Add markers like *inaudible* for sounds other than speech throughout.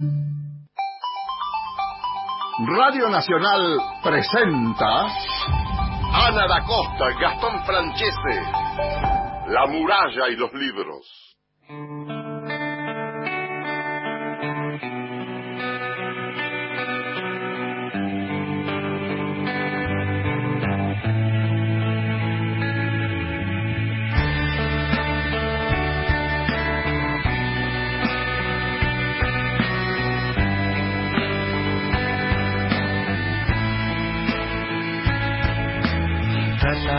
Radio Nacional presenta Ana da Costa, Gastón Francese, La muralla y los libros.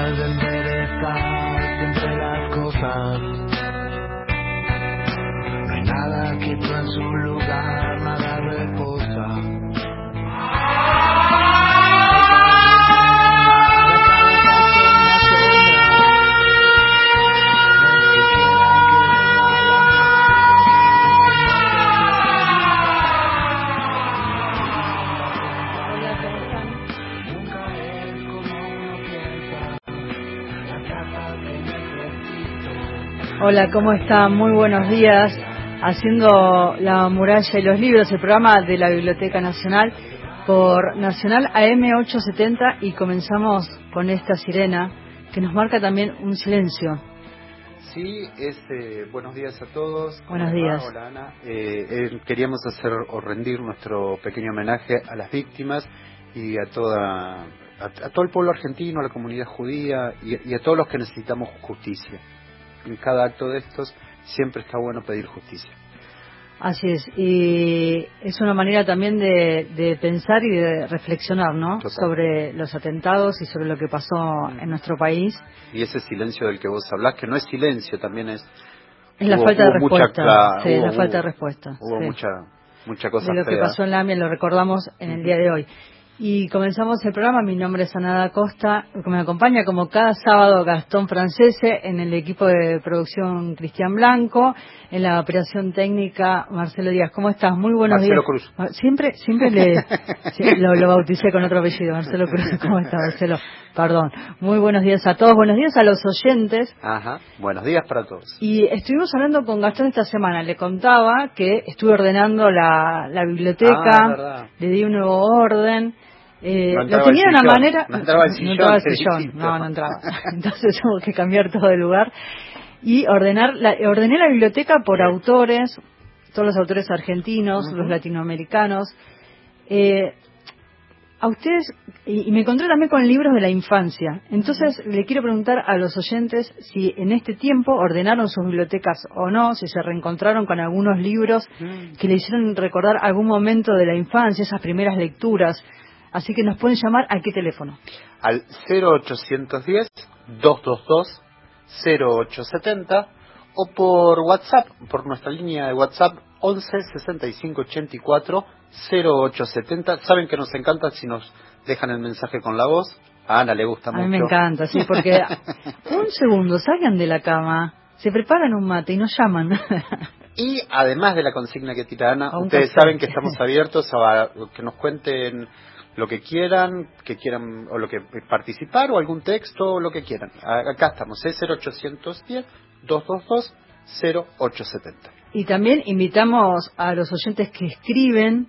De enderezar siempre las cosas. No hay nada quieto en su lugar, Hola, ¿cómo están? Muy buenos días. Haciendo La muralla y los libros, el programa de la Biblioteca Nacional por Nacional AM870 y comenzamos con esta sirena que nos marca también un silencio. Sí, es, eh, buenos días a todos. ¿Cómo Buenos días. Hola Ana. Eh, eh, queríamos hacer o rendir nuestro pequeño homenaje a las víctimas y a toda a, a todo el pueblo argentino, a la comunidad judía y, y a todos los que necesitamos justicia. En cada acto de estos siempre está bueno pedir justicia. Así es, y es una manera también de, de pensar y de reflexionar, ¿no? Total. Sobre los atentados y sobre lo que pasó en nuestro país. Y ese silencio del que vos hablás, que no es silencio, también es Es la Hubo- falta de mucha respuesta. cla- sí, hubo- la falta de respuesta. hubo sí. mucha mucha cosa de lo que fea. pasó en la AMIA lo recordamos en el día de hoy. Y comenzamos el programa, mi nombre es Anada Costa, que me acompaña como cada sábado Gastón Francese, en el equipo de producción Cristian Blanco, en la operación técnica Marcelo Díaz. ¿Cómo estás? Muy buenos Marcelo días. Cruz. Ah, Siempre, siempre le, *laughs* lo, lo bauticé con otro apellido, Marcelo Cruz. *laughs* ¿Cómo estás, Marcelo? Perdón. Muy buenos días a todos, buenos días a los oyentes. Ajá. Buenos días para todos. Y estuvimos hablando con Gastón esta semana. Le contaba que estuve ordenando la, la biblioteca, Ah, le di un nuevo orden. Eh, No lo entraba tenía el de una manera. no entraba el no sillón, entraba el sillón, felicito. no, no entraba. *laughs* Entonces tuve que cambiar todo de lugar. Y ordenar la, ordené la biblioteca por autores, todos los autores argentinos, los latinoamericanos. Eh, a ustedes, y, y me encontré también con libros de la infancia. Entonces, le quiero preguntar a los oyentes si en este tiempo ordenaron sus bibliotecas o no, si se reencontraron con algunos libros que le hicieron recordar algún momento de la infancia, esas primeras lecturas. Así que nos pueden llamar a qué teléfono. al 0810-222-0870 o por WhatsApp, por nuestra línea de WhatsApp 11 65 84 0870. Saben que nos encanta si nos dejan el mensaje con la voz. A Ana le gusta A mucho. mí me encanta, sí, porque *laughs* un segundo, salgan de la cama, se preparan un mate y nos llaman. Y además de la consigna que tira Ana, A ustedes saben que estamos abiertos a que nos cuenten lo que quieran, que quieran o lo que participar o algún texto o lo que quieran. Acá estamos, es 0810 222 0870. Y también invitamos a los oyentes que escriben,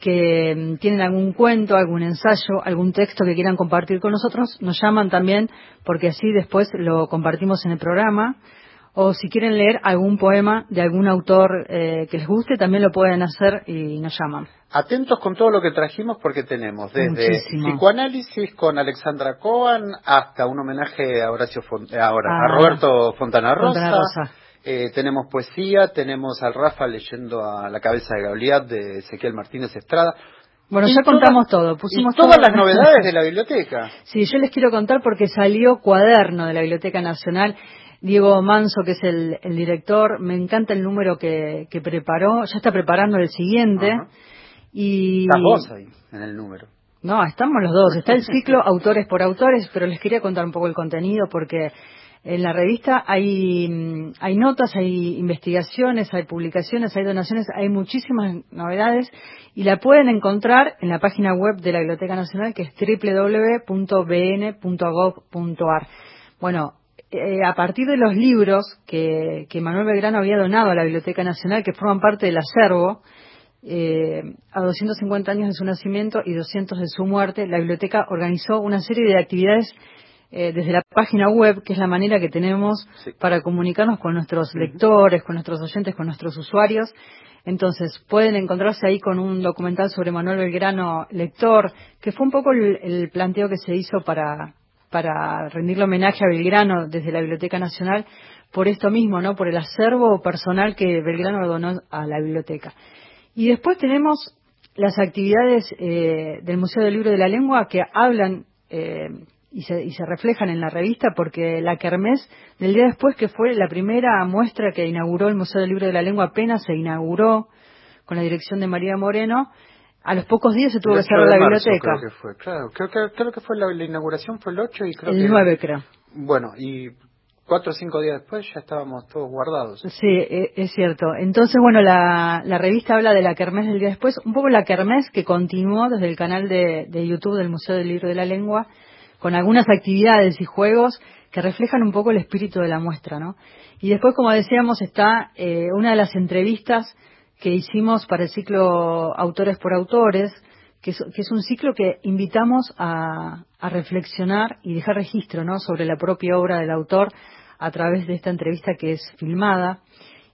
que mm, tienen algún cuento, algún ensayo, algún texto que quieran compartir con nosotros, nos llaman también porque así después lo compartimos en el programa. O si quieren leer algún poema de algún autor eh, que les guste, también lo pueden hacer y nos llaman. Atentos con todo lo que trajimos porque tenemos desde Muchísimo. psicoanálisis con Alexandra Cohen hasta un homenaje a Horacio eh, ahora, Ah. a Roberto Fontana Rosa. Fontana Rosa. Eh, tenemos poesía, tenemos al Rafa leyendo a la cabeza de Goliat de Ezequiel Martínez Estrada. Bueno, Y ya contamos todo. Pusimos y todas las novedades de la biblioteca. Sí, yo les quiero contar porque salió cuaderno de la Biblioteca Nacional. Diego Manso, que es el, el director, me encanta el número que, que preparó. Ya está preparando el siguiente. Ajá. Y Estás vos ahí en el número. No, estamos los dos. Está el ciclo *laughs* autores por autores, pero les quería contar un poco el contenido porque en la revista hay, mm, hay notas, hay investigaciones, hay publicaciones, hay donaciones, hay muchísimas novedades y la pueden encontrar en la página web de la Biblioteca Nacional que es www.bn.gov.ar. Bueno, eh, a partir de los libros que, que Manuel Belgrano había donado a la Biblioteca Nacional, que forman parte del acervo, eh, a 250 años de su nacimiento y 200 de su muerte, la biblioteca organizó una serie de actividades eh, desde la página web, que es la manera que tenemos para comunicarnos con nuestros lectores, con nuestros oyentes, con nuestros usuarios. Entonces, pueden encontrarse ahí con un documental sobre Manuel Belgrano, lector, que fue un poco el, planteo que se hizo para, para rendirle homenaje a Belgrano desde la Biblioteca Nacional por esto mismo, ¿no? Por el acervo personal que Belgrano donó a la biblioteca. Y después tenemos las actividades eh, del Museo del Libro de la Lengua que hablan eh, y se, y se reflejan en la revista porque la Kermés del día después, que fue la primera muestra que inauguró el Museo del Libro de la Lengua, apenas se inauguró con la dirección de María Moreno, a los pocos días se tuvo que cerrar la biblioteca. Creo que fue, claro. Creo que, fue la, inauguración fue el 8 y creo el 9 creo. Bueno, y cuatro o cinco días después ya estábamos todos guardados. Sí, e, es cierto. Entonces, bueno, la, la revista habla de la Kermés del día después, un poco la Kermés que continuó desde el canal de, de YouTube del Museo del Libro de la Lengua con algunas actividades y juegos que reflejan un poco el espíritu de la muestra, ¿no? Y después, como decíamos, está eh, una de las entrevistas que hicimos para el ciclo Autores por Autores, que es, un ciclo que invitamos a, reflexionar y dejar registro, ¿no? Sobre la propia obra del autor a través de esta entrevista que es filmada.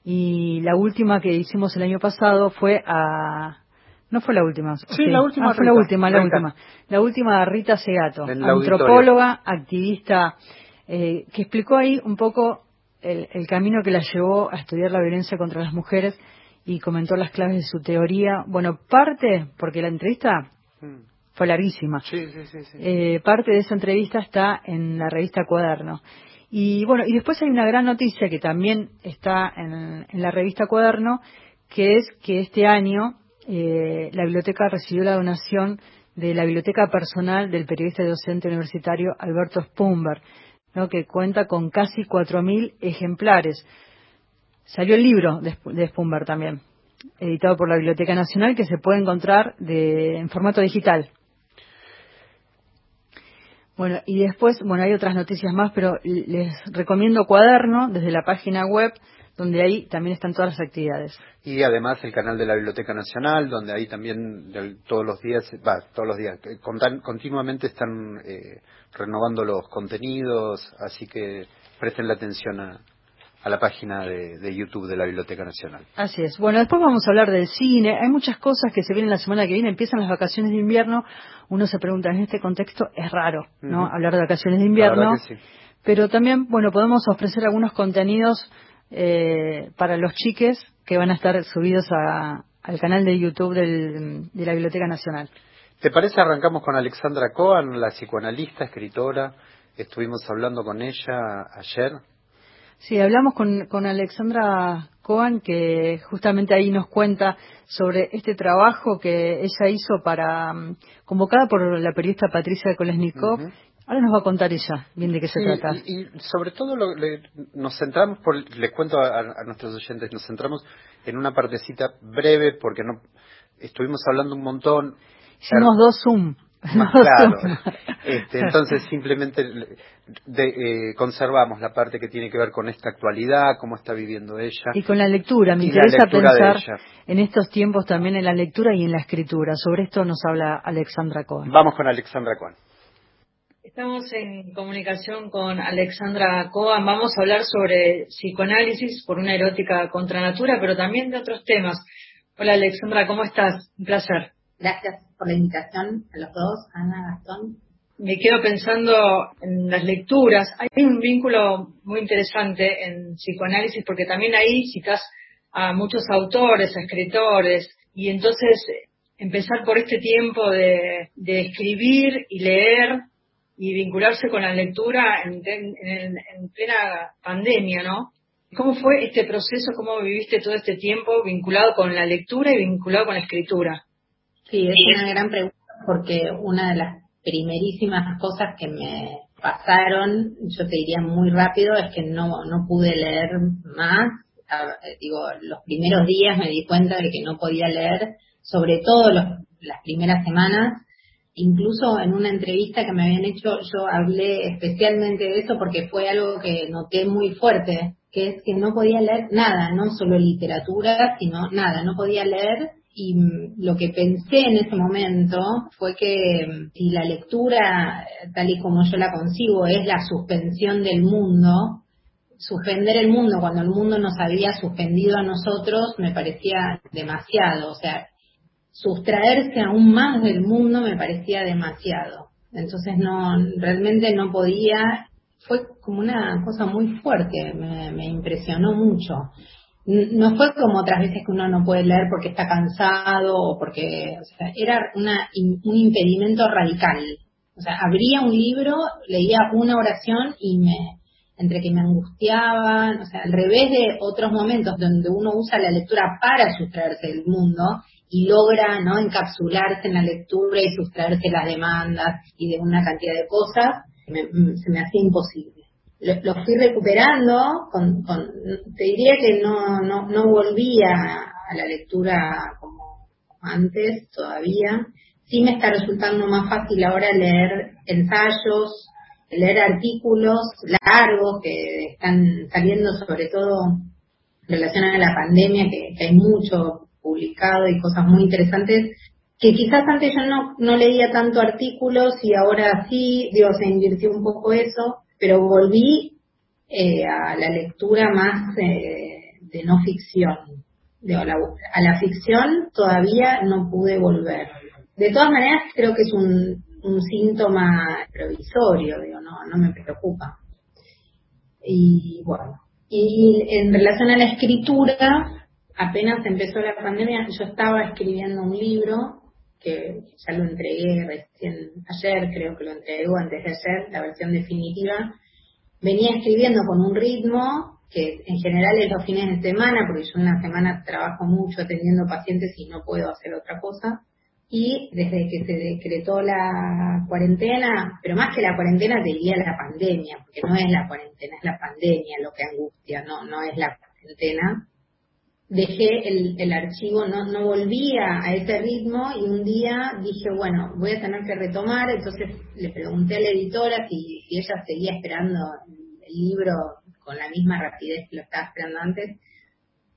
Y la última que hicimos el año pasado fue a no fue la última. Sí, la última. Ah, fue la última, la última. La última Rita Segato, antropóloga, activista, eh, que explicó ahí un poco el, camino que la llevó a estudiar la violencia contra las mujeres y comentó las claves de su teoría. Bueno, parte, porque la entrevista mm. fue larguísima. Sí, sí, sí, eh, parte de esa entrevista está en la revista Cuaderno. Y bueno, y después hay una gran noticia que también está en la revista Cuaderno, que es que este año eh, la biblioteca recibió la donación de la biblioteca personal del periodista y docente universitario Alberto Spumber, ¿no? que cuenta con casi 4.000 ejemplares. Salió el libro de, Spumber también, editado por la Biblioteca Nacional, que se puede encontrar de, en formato digital. Bueno, y después, bueno, hay otras noticias más, pero les recomiendo Cuaderno desde la página web donde ahí también están todas las actividades. Y además el canal de la Biblioteca Nacional, donde ahí también todos los días, va, todos los días, eh, continuamente están eh, renovando los contenidos, así que presten la atención a, la página de, YouTube de la Biblioteca Nacional. Así es. Bueno, después vamos a hablar del cine. Hay muchas cosas que se vienen la semana que viene. Empiezan las vacaciones de invierno. Uno se pregunta, en este contexto es raro, ¿no? Hablar de vacaciones de invierno. Pero también, bueno, podemos ofrecer algunos contenidos eh, para los chiques que van a estar subidos al canal de YouTube de la Biblioteca Nacional. ¿Te parece arrancamos con Alexandra Cohen, la psicoanalista, escritora? Estuvimos hablando con ella ayer. Sí, hablamos con, con Alexandra Cohen, que justamente ahí nos cuenta sobre este trabajo que ella hizo para, mm, convocada por la periodista Patricia Kolesnikov, Ahora nos va a contar ella bien de qué se trata. Y, sobre todo nos centramos, por, les cuento a, nuestros oyentes, nos centramos en una partecita breve porque no estuvimos hablando un montón. Hicimos dos Zoom. Más *laughs* claro. Este, entonces simplemente eh, conservamos la parte que tiene que ver con esta actualidad, cómo está viviendo ella. Y con la lectura. Me interesa pensar en estos tiempos también en la lectura y en la escritura. Sobre esto nos habla Alexandra Cohen. Vamos con Alexandra Cohen. Estamos en comunicación con Alexandra Coan. Vamos a hablar sobre psicoanálisis por una erótica contra natura, pero también de otros temas. Hola Alexandra, ¿cómo estás? Un placer. Gracias por la invitación a los dos, Ana, Gastón. Me quedo pensando en las lecturas. Hay un vínculo muy interesante en psicoanálisis porque también ahí citas a muchos autores, a escritores, y entonces empezar por este tiempo de, escribir y leer y vincularse con la lectura en, plena pandemia, ¿no? ¿Cómo fue este proceso? ¿Cómo viviste todo este tiempo vinculado con la lectura y vinculado con la escritura? Sí, es una gran pregunta porque una de las primerísimas cosas que me pasaron, yo te diría muy rápido, es que no, no pude leer más. Digo, los primeros días me di cuenta de que no podía leer, sobre todo las primeras semanas, incluso en una entrevista que me habían hecho, yo hablé especialmente de eso porque fue algo que noté muy fuerte, que es que no podía leer nada, no solo literatura, sino nada, no podía leer y lo que pensé en ese momento fue que si la lectura, tal y como yo la concibo, es la suspensión del mundo, suspender el mundo cuando el mundo nos había suspendido a nosotros me parecía demasiado, o sea, sustraerse aún más del mundo me parecía demasiado. Entonces no, realmente no podía, fue como una cosa muy fuerte, me, me impresionó mucho no fue como otras veces que uno no puede leer porque está cansado o porque, o sea, era una, un impedimento radical. O sea, abría un libro, leía una oración y me, entre que me angustiaba, o sea, al revés de otros momentos donde uno usa la lectura para sustraerse del mundo y logra, ¿no?, encapsularse en la lectura y sustraerse las demandas y de una cantidad de cosas, se me hacía imposible lo, fui recuperando, con, te diría que no, no, no volvía a la lectura como antes todavía. Sí me está resultando más fácil ahora leer ensayos, leer artículos largos que están saliendo sobre todo en a la pandemia, que, que hay mucho publicado y cosas muy interesantes que quizás antes yo no, no leía tanto artículos y ahora sí, digo, se invirtió un poco eso, pero volví eh, a la lectura más eh, de no ficción. a, la, a la ficción todavía no pude volver. De todas maneras, creo que es un, un síntoma provisorio, digo, no, no me preocupa. Y bueno, y en relación a la escritura, apenas empezó la pandemia, yo estaba escribiendo un libro que ya lo entregué recién ayer, creo que lo entregué antes de ayer, la versión definitiva, venía escribiendo con un ritmo que en general es los fines de semana, porque yo una semana trabajo mucho atendiendo pacientes y no puedo hacer otra cosa. Y desde que se decretó la cuarentena, pero más que la cuarentena diría la pandemia, porque no es la cuarentena, es la pandemia lo que angustia, no, no es la cuarentena. Dejé el, el archivo, no, no volvía a ese ritmo y un día dije, bueno, voy a tener que retomar, entonces le pregunté a la editora si, si ella seguía esperando libro con la misma rapidez que lo estaba esperando antes.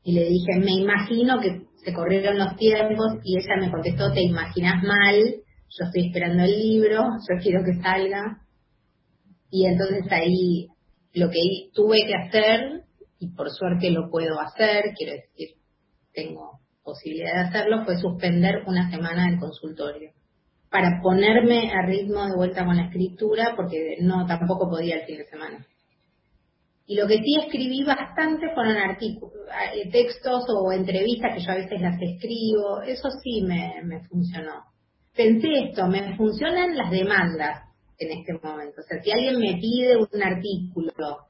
Y le dije, me imagino que se corrieron los tiempos y ella me contestó, te imaginas mal, yo estoy esperando el libro, yo quiero que salga. Y entonces ahí lo que tuve que hacer, y por suerte lo puedo hacer, quiero decir, tengo posibilidad de hacerlo, fue suspender una semana del consultorio para ponerme a ritmo de vuelta con la escritura, porque no tampoco podía el fin de semana. Y lo que sí escribí bastante fueron artículos, eh, textos o entrevistas que yo a veces las escribo, eso sí me, me funcionó. Pensé esto, me funcionan las demandas en este momento. O sea, si alguien me pide un artículo,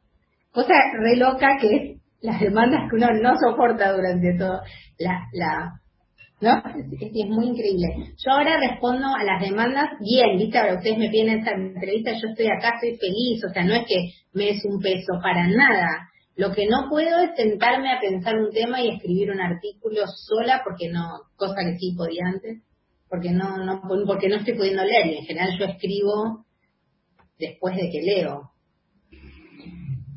cosa re loca que es las demandas que uno no soporta durante todo la, la ¿no? Es, muy increíble. Yo ahora respondo a las demandas bien, ¿viste? Ahora ustedes me piden esta entrevista, yo estoy acá, estoy feliz, o sea, no es que me es un peso, para nada. Lo que no puedo es sentarme a pensar un tema y escribir un artículo sola, porque no, cosa que sí podía antes, porque no, no, porque no estoy pudiendo leer, en general yo escribo después de que leo.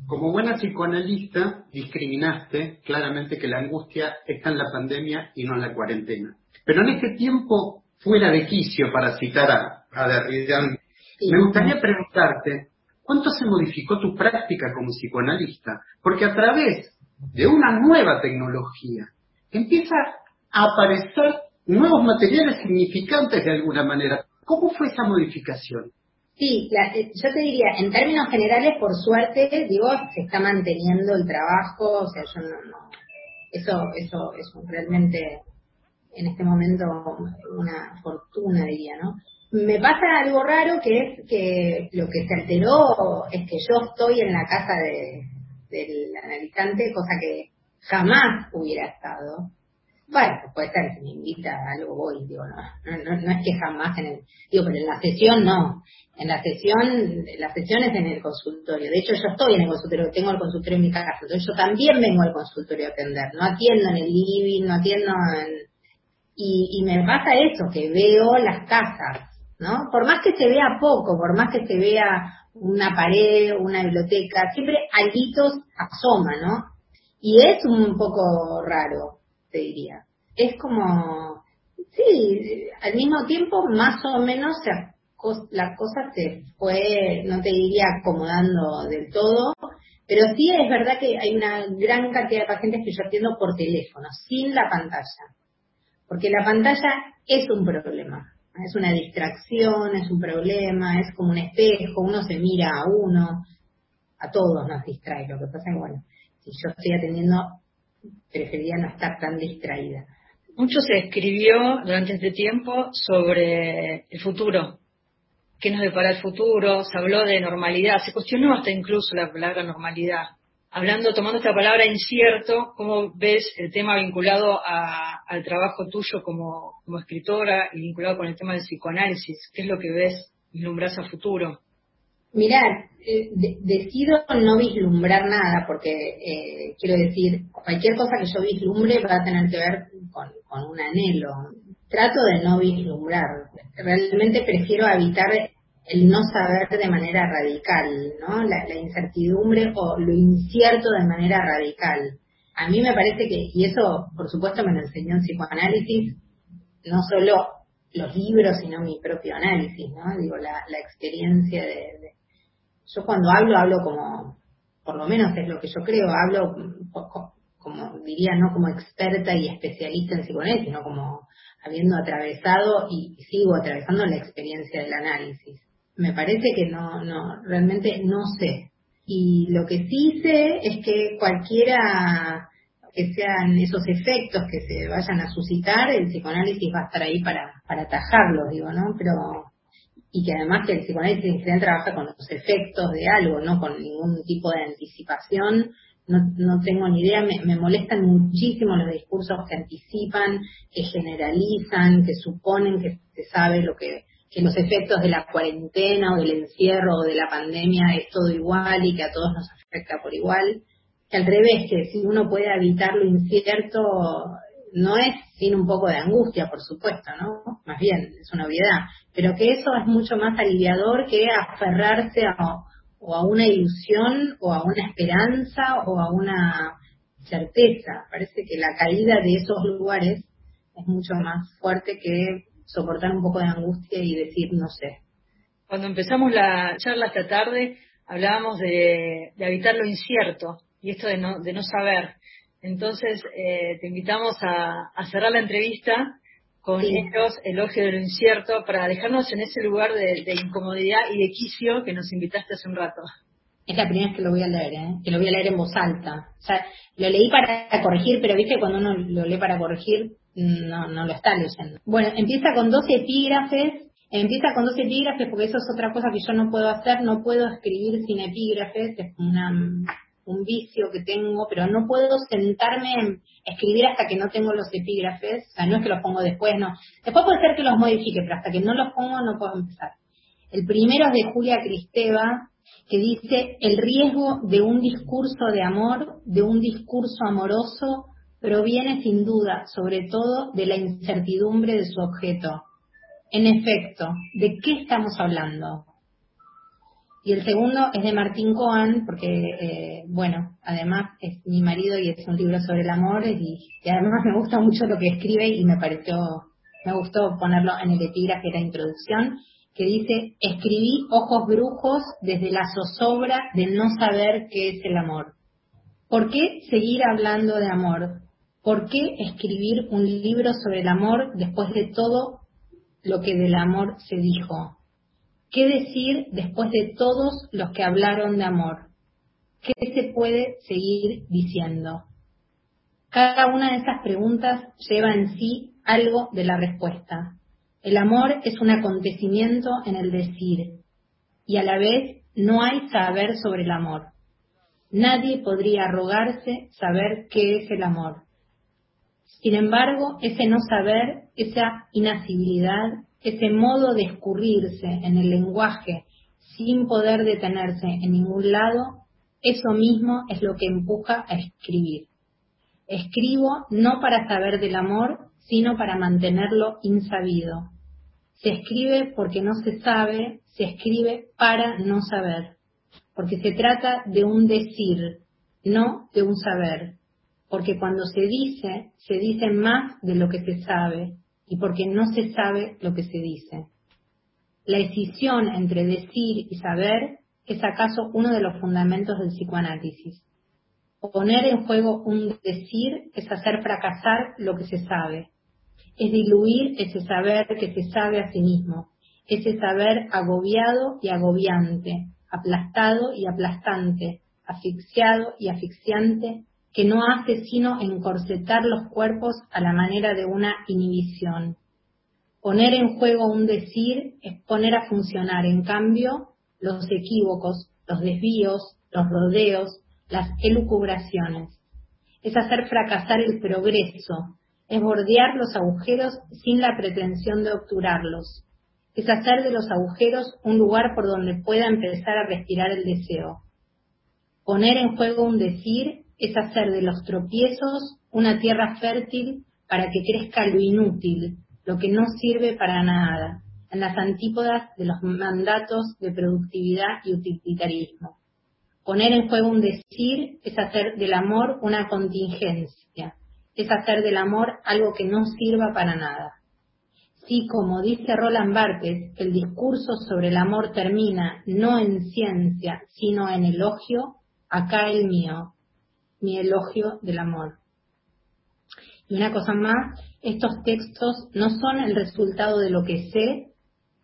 Como buena psicoanalista, discriminaste claramente que la angustia está en la pandemia y no en la cuarentena. Pero en este tiempo fuera de quicio, para citar a, a Derrida, me gustaría preguntarte, ¿cuánto se modificó tu práctica como psicoanalista? Porque a través de una nueva tecnología empieza a aparecer nuevos materiales significantes de alguna manera. ¿Cómo fue esa modificación? Sí, eh, yo te diría, en términos generales, por suerte, digo, se está manteniendo el trabajo, o sea, yo no, no eso, eso es realmente en este momento una fortuna, diría, ¿no? Me pasa algo raro que es que lo que se alteró es que yo estoy en la casa de, del analizante, cosa que jamás hubiera estado. Bueno, puede ser, si me invita a algo voy, digo, no, no, no, es que jamás en el, digo, pero en la sesión no, en la sesión, la sesión es en el consultorio, de hecho yo estoy en el consultorio, tengo el consultorio en mi casa, entonces yo también vengo al consultorio a atender, no atiendo en el living, no atiendo en, y, y me pasa eso, que veo las casas, ¿no? Por más que se vea poco, por más que se vea una pared, una biblioteca, siempre alitos asoma, ¿no? Y es un poco raro, te diría. Es como, Sí, al mismo tiempo, más o menos, la cosa se fue, no te diría acomodando del todo, pero sí es verdad que hay una gran cantidad de pacientes que yo atiendo por teléfono, sin la pantalla. Porque la pantalla es un problema. Es una distracción, es un problema, es como un espejo, uno se mira a uno, a todos nos distrae. Lo que pasa es que, bueno, si yo estoy atendiendo, preferiría no estar tan distraída. Mucho se escribió durante este tiempo sobre el futuro, qué nos depara el futuro, se habló de normalidad, se cuestionó hasta incluso la palabra normalidad. Hablando, tomando esta palabra incierto, ¿cómo ves el tema vinculado al trabajo tuyo como, escritora y vinculado con el tema del psicoanálisis? ¿Qué es lo que ves, vislumbras a futuro? Mirá, eh, decido no vislumbrar nada, porque eh, quiero decir, cualquier cosa que yo vislumbre va a tener que ver con, un anhelo. Trato de no vislumbrar. Realmente prefiero evitar el no saber de manera radical, ¿no? La, incertidumbre o lo incierto de manera radical. A mí me parece que, y eso por supuesto me lo enseñó en psicoanálisis, no solo los libros, sino mi propio análisis, ¿no? Digo, la, experiencia de, Yo cuando hablo, hablo como, por lo menos es lo que yo creo, hablo como, diría, no como experta y especialista en psicoanálisis, sino como habiendo atravesado y sigo atravesando la experiencia del análisis. Me parece que no, no, realmente no sé. Y lo que sí sé es que cualquiera que sean esos efectos que se vayan a suscitar, el psicoanálisis va a estar ahí para, para atajarlos, digo, ¿no? Pero, y que además que el psicoanálisis en general trabaja con los efectos de algo, no con ningún tipo de anticipación, no, no tengo ni idea, me, me, molestan muchísimo los discursos que anticipan, que generalizan, que suponen que se sabe lo que, que los efectos de la cuarentena o del encierro o de la pandemia es todo igual y que a todos nos afecta por igual que al revés, que si uno puede evitar lo incierto, no es sin un poco de angustia, por supuesto, ¿no? Más bien, es una obviedad, pero que eso es mucho más aliviador que aferrarse a, o a una ilusión, o a una esperanza, o a una certeza. Parece que la caída de esos lugares es mucho más fuerte que soportar un poco de angustia y decir no sé. Cuando empezamos la charla esta tarde, hablábamos de, de evitar lo incierto, y esto de no, de no saber. Entonces, eh, te invitamos a, cerrar la entrevista con estos elogios de lo incierto para dejarnos en ese lugar de, incomodidad y de quicio que nos invitaste hace un rato. Es la primera vez que lo voy a leer, ¿eh? que lo voy a leer en voz alta. O sea, lo leí para corregir, pero viste, cuando uno lo lee para corregir, no, no lo está leyendo. Bueno, empieza con dos epígrafes Empieza con dos epígrafes porque eso es otra cosa que yo no puedo hacer, no puedo escribir sin epígrafes, es una un vicio que tengo, pero no puedo sentarme en escribir hasta que no tengo los epígrafes, o sea, no es que los pongo después, no. Después puede ser que los modifique, pero hasta que no los pongo no puedo empezar. El primero es de Julia Cristeva, que dice, el riesgo de un discurso de amor, de un discurso amoroso, proviene sin duda, sobre todo, de la incertidumbre de su objeto. En efecto, ¿de qué estamos hablando? Y el segundo es de Martín Cohen, porque, eh, bueno, además es mi marido y es un libro sobre el amor y, además me gusta mucho lo que escribe y me pareció, me gustó ponerlo en el epígrafe de la introducción, que dice, escribí ojos brujos desde la zozobra de no saber qué es el amor. ¿Por qué seguir hablando de amor? ¿Por qué escribir un libro sobre el amor después de todo lo que del amor se dijo? ¿Qué decir después de todos los que hablaron de amor? ¿Qué se puede seguir diciendo? Cada una de estas preguntas lleva en sí algo de la respuesta. El amor es un acontecimiento en el decir y a la vez no hay saber sobre el amor. Nadie podría arrogarse saber qué es el amor. Sin embargo, ese no saber, esa inasibilidad, ese modo de escurrirse en el lenguaje sin poder detenerse en ningún lado, eso mismo es lo que empuja a escribir. Escribo no para saber del amor, sino para mantenerlo insabido. Se escribe porque no se sabe, se escribe para no saber, porque se trata de un decir, no de un saber, porque cuando se dice, se dice más de lo que se sabe, y porque no se sabe lo que se dice. La escisión entre decir y saber es acaso uno de los fundamentos del psicoanálisis. Poner en juego un decir es hacer fracasar lo que se sabe, es diluir ese saber que se sabe a sí mismo, ese saber agobiado y agobiante, aplastado y aplastante, asfixiado y asfixiante, que no hace sino encorsetar los cuerpos a la manera de una inhibición. Poner en juego un decir es poner a funcionar, en cambio, los equívocos, los desvíos, los rodeos, las elucubraciones. Es hacer fracasar el progreso, es bordear los agujeros sin la pretensión de obturarlos, es hacer de los agujeros un lugar por donde pueda empezar a respirar el deseo. Poner en juego un decir es hacer de los tropiezos una tierra fértil para que crezca lo inútil, lo que no sirve para nada, en las antípodas de los mandatos de productividad y utilitarismo. Poner en juego un decir es hacer del amor una contingencia, es hacer del amor algo que no sirva para nada. Si, como dice Roland Barthes, el discurso sobre el amor termina no en ciencia, sino en elogio, acá el mío, mi elogio del amor. Y una cosa más, estos textos no son el resultado de lo que sé,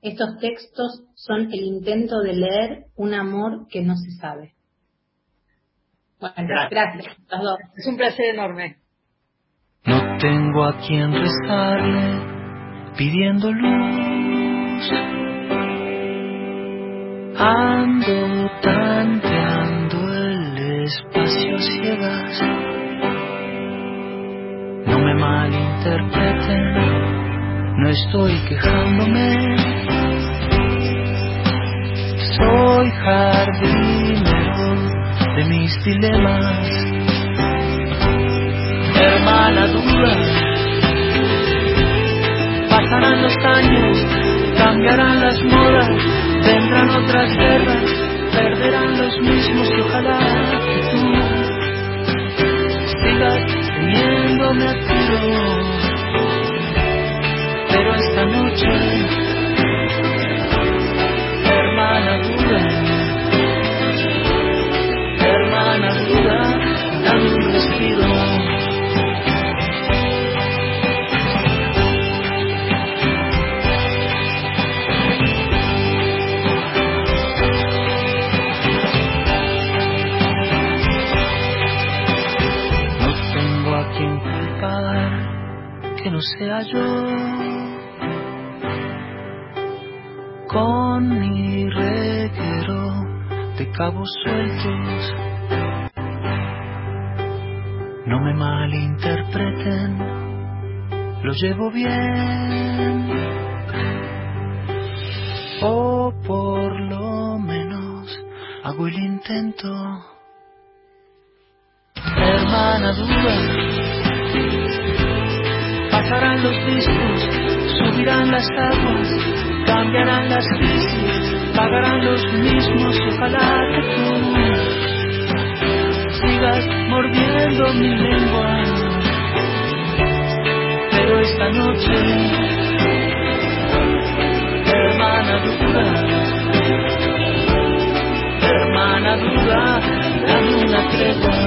estos textos son el intento de leer un amor que no se sabe. Bueno, gracias. dos. Es un placer enorme. No tengo a quien rezarle pidiendo luz. Ando tanteando No me malinterpreten, no estoy quejándome. Soy jardinero de mis dilemas hermana duda. Pasarán los años, cambiarán las modas, vendrán otras guerras, perderán los mismos y ojalá que tú Pero esta noche, hermana duda, sea yo. Con mi reguero de cabos sueltos, no me malinterpreten, lo llevo bien. O por lo menos hago el intento. Hermana duda las aguas, cambiarán las crisis, pagarán los mismos, ojalá que tú sigas mordiendo mi lengua. Pero esta noche, hermana duda, hermana duda, dame una tregua.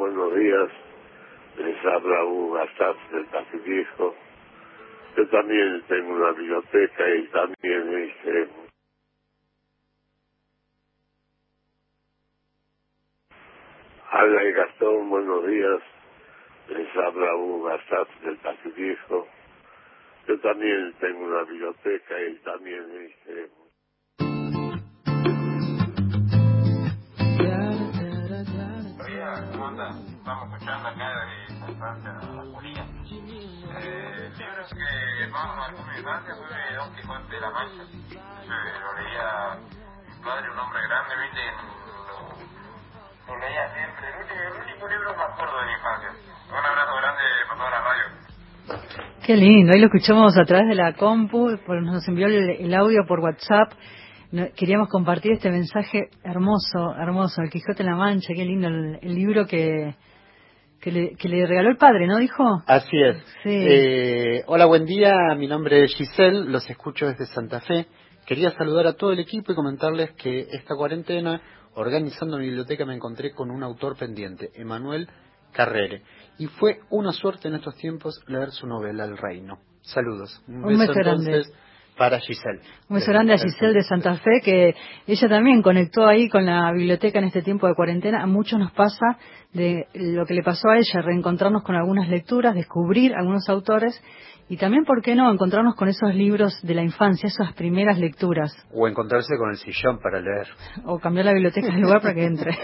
Buenos días. Les habla un Gastón del Pacífico. Yo también tengo una biblioteca y también hice Habla y Gastón, buenos días. Les habla un Gastón del Pacífico. Yo también tengo una biblioteca y también hice Estamos escuchando acá de la Julia. Eh, libros que más marcó mi infancia fue Don Quijote de la Mancha. Yo lo leía mi padre, un hombre grande, viste, lo, lo leía siempre. El único, el único libro me acuerdo de mi infancia. Un abrazo grande para toda la radio. Qué lindo, ahí lo escuchamos a través de la compu, nos envió el, el audio por WhatsApp. No, queríamos compartir este mensaje hermoso, hermoso, El Quijote en la Mancha, qué lindo el, el libro que, que, le, que le regaló el padre, ¿no dijo? Así es. Sí. Eh, hola, buen día. Mi nombre es Giselle, los escucho desde Santa Fe. Quería saludar a todo el equipo y comentarles que esta cuarentena, organizando mi biblioteca, me encontré con un autor pendiente, Emanuel Carrere. Y fue una suerte en estos tiempos leer su novela El Reino. Saludos. Un beso grande. entonces para Giselle. Un beso grande a Giselle de Santa Fe, que ella también conectó ahí con la biblioteca en este tiempo de cuarentena. A muchos nos pasa de lo que le pasó a ella, reencontrarnos con algunas lecturas, descubrir algunos autores y también, ¿por qué no?, encontrarnos con esos libros de la infancia, esas primeras lecturas. O encontrarse con el sillón para leer. O cambiar la biblioteca de lugar para que entre.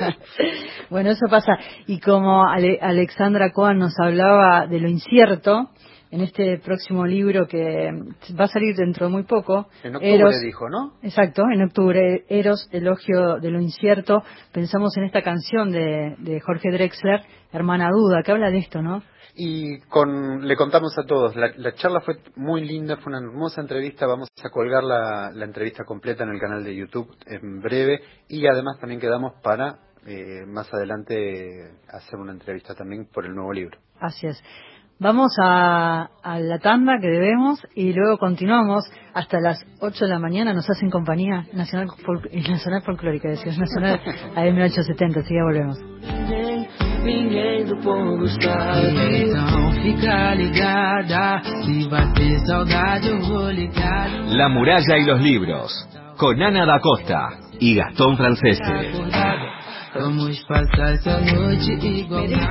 *laughs* bueno, eso pasa. Y como Ale Alexandra Cohen nos hablaba de lo incierto, en este próximo libro que va a salir dentro de muy poco. En octubre Eros, dijo, ¿no? Exacto, en octubre. Eros, elogio de lo incierto. Pensamos en esta canción de, de Jorge Drexler, Hermana Duda, que habla de esto, ¿no? Y con, le contamos a todos, la, la, charla fue muy linda, fue una hermosa entrevista, vamos a colgar la, la, entrevista completa en el canal de YouTube en breve y además también quedamos para eh, más adelante hacer una entrevista también por el nuevo libro. Así es. Vamos a, a, la tanda que debemos y luego continuamos hasta las 8 de la mañana. Nos hacen compañía Nacional, Fol Nacional Folclórica, decías Nacional *laughs* AM870. Así ya volvemos. Ninguém do povo sabe. Então fica ligada. Se bater saudade, eu vou ligar. La muralla y los libros. Con Ana da Costa y Gastón Francese.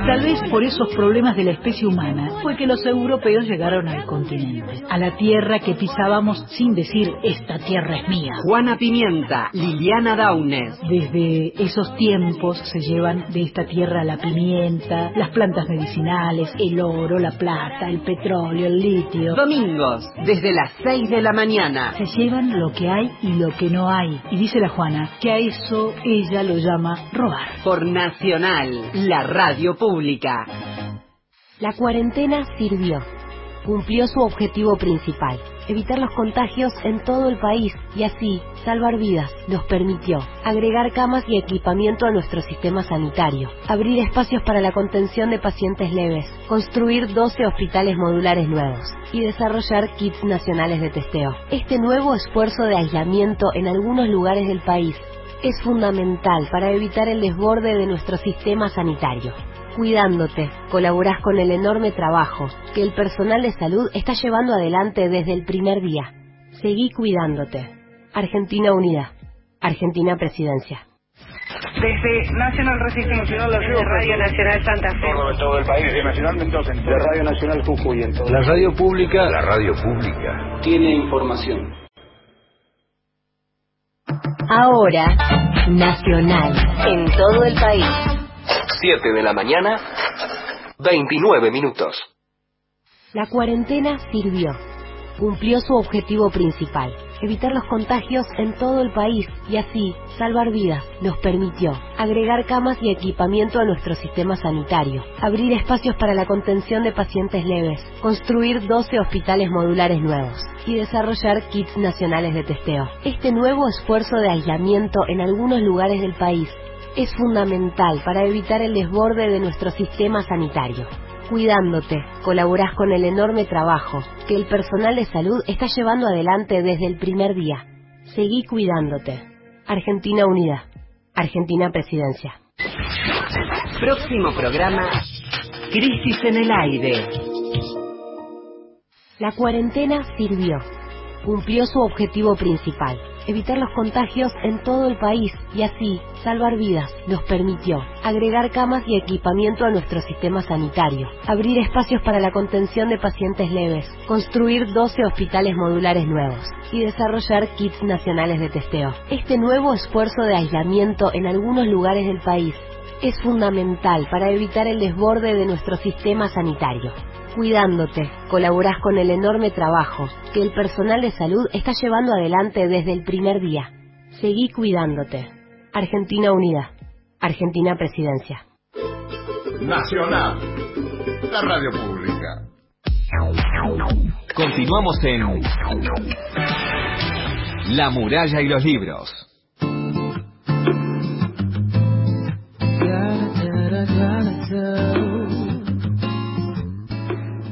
Tal vez por esos problemas de la especie humana fue que los europeos llegaron al continente, a la tierra que pisábamos sin decir esta tierra es mía. Juana Pimienta, Liliana Daunes. Desde esos tiempos se llevan de esta tierra la pimienta, las plantas medicinales, el oro, la plata, el petróleo, el litio. Domingos, desde las 6 de la mañana. Se llevan lo que hay y lo que no hay. Y dice la Juana que a eso ella lo llama robar. Por Nacional, la radio pública. La cuarentena sirvió. Cumplió su objetivo principal, evitar los contagios en todo el país y así salvar vidas. Nos permitió agregar camas y equipamiento a nuestro sistema sanitario, abrir espacios para la contención de pacientes leves, construir 12 hospitales modulares nuevos y desarrollar kits nacionales de testeo. Este nuevo esfuerzo de aislamiento en algunos lugares del país es fundamental para evitar el desborde de nuestro sistema sanitario. Cuidándote, colaborás con el enorme trabajo que el personal de salud está llevando adelante desde el primer día. Seguí cuidándote. Argentina Unida. Argentina Presidencia. Desde National Resistance Nacional La Rioja, Radio Nacional Santa Fe. Todo, todo el país, de Nacional Mendoza, de Radio Nacional Jujuy. En todo. La radio pública. La radio pública. Tiene información. Ahora, nacional, en todo el país. 7 de la mañana, 29 minutos. La cuarentena sirvió. Cumplió su objetivo principal, evitar los contagios en todo el país y así salvar vidas. Nos permitió agregar camas y equipamiento a nuestro sistema sanitario, abrir espacios para la contención de pacientes leves, construir 12 hospitales modulares nuevos y desarrollar kits nacionales de testeo. Este nuevo esfuerzo de aislamiento en algunos lugares del país es fundamental para evitar el desborde de nuestro sistema sanitario cuidándote. Colaborás con el enorme trabajo que el personal de salud está llevando adelante desde el primer día. Seguí cuidándote. Argentina Unida. Argentina Presidencia. Próximo programa, Crisis en el Aire. La cuarentena sirvió. Cumplió su objetivo principal, evitar los contagios en todo el país y así salvar vidas. Nos permitió agregar camas y equipamiento a nuestro sistema sanitario, abrir espacios para la contención de pacientes leves, construir 12 hospitales modulares nuevos y desarrollar kits nacionales de testeo. Este nuevo esfuerzo de aislamiento en algunos lugares del país es fundamental para evitar el desborde de nuestro sistema sanitario. Cuidándote, colaborás con el enorme trabajo que el personal de salud está llevando adelante desde el primer día. Seguí cuidándote. Argentina Unida. Argentina Presidencia. Nacional, la radio pública. Continuamos en La muralla y los libros.